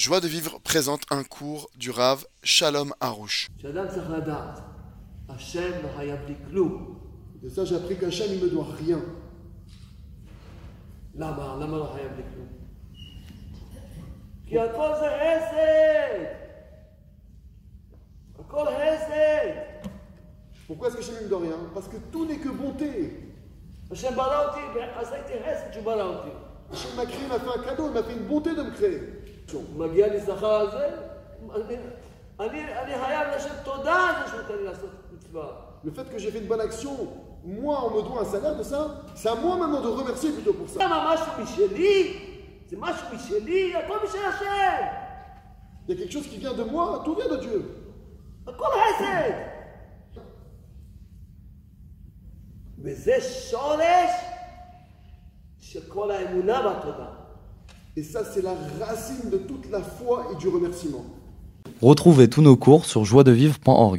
Joie de vivre présente un cours du Rav Shalom Harouche. De ça, j'ai appris qu'Hachem, ne me doit rien. Lama, lama la Pourquoi est-ce qu'Hachem, il ne me doit rien? Parce que tout n'est que bonté. Hachem. Hachem m'a créé, m'a fait un cadeau, il m'a fait une bonté de me créer. מגיע לי שכר על זה, אני, אני, אני חייב לשם תודה על זה שהוא נותן לי לעשות מצווה. Le fait que j'ai fait une bonne action, moi, on me doit un salaire de ça, c'est à moi maintenant de remercier plutôt pour ça. למה משהו משלי? זה משהו משלי, הכל משל השם. Il y a quelque chose qui vient de moi, tout vient de Dieu. הכל חסד. וזה שורש של כל האמונה והתודה. et ça, c'est la racine de toute la foi et du remerciement. Retrouvez tous nos cours sur joiedevivre.org.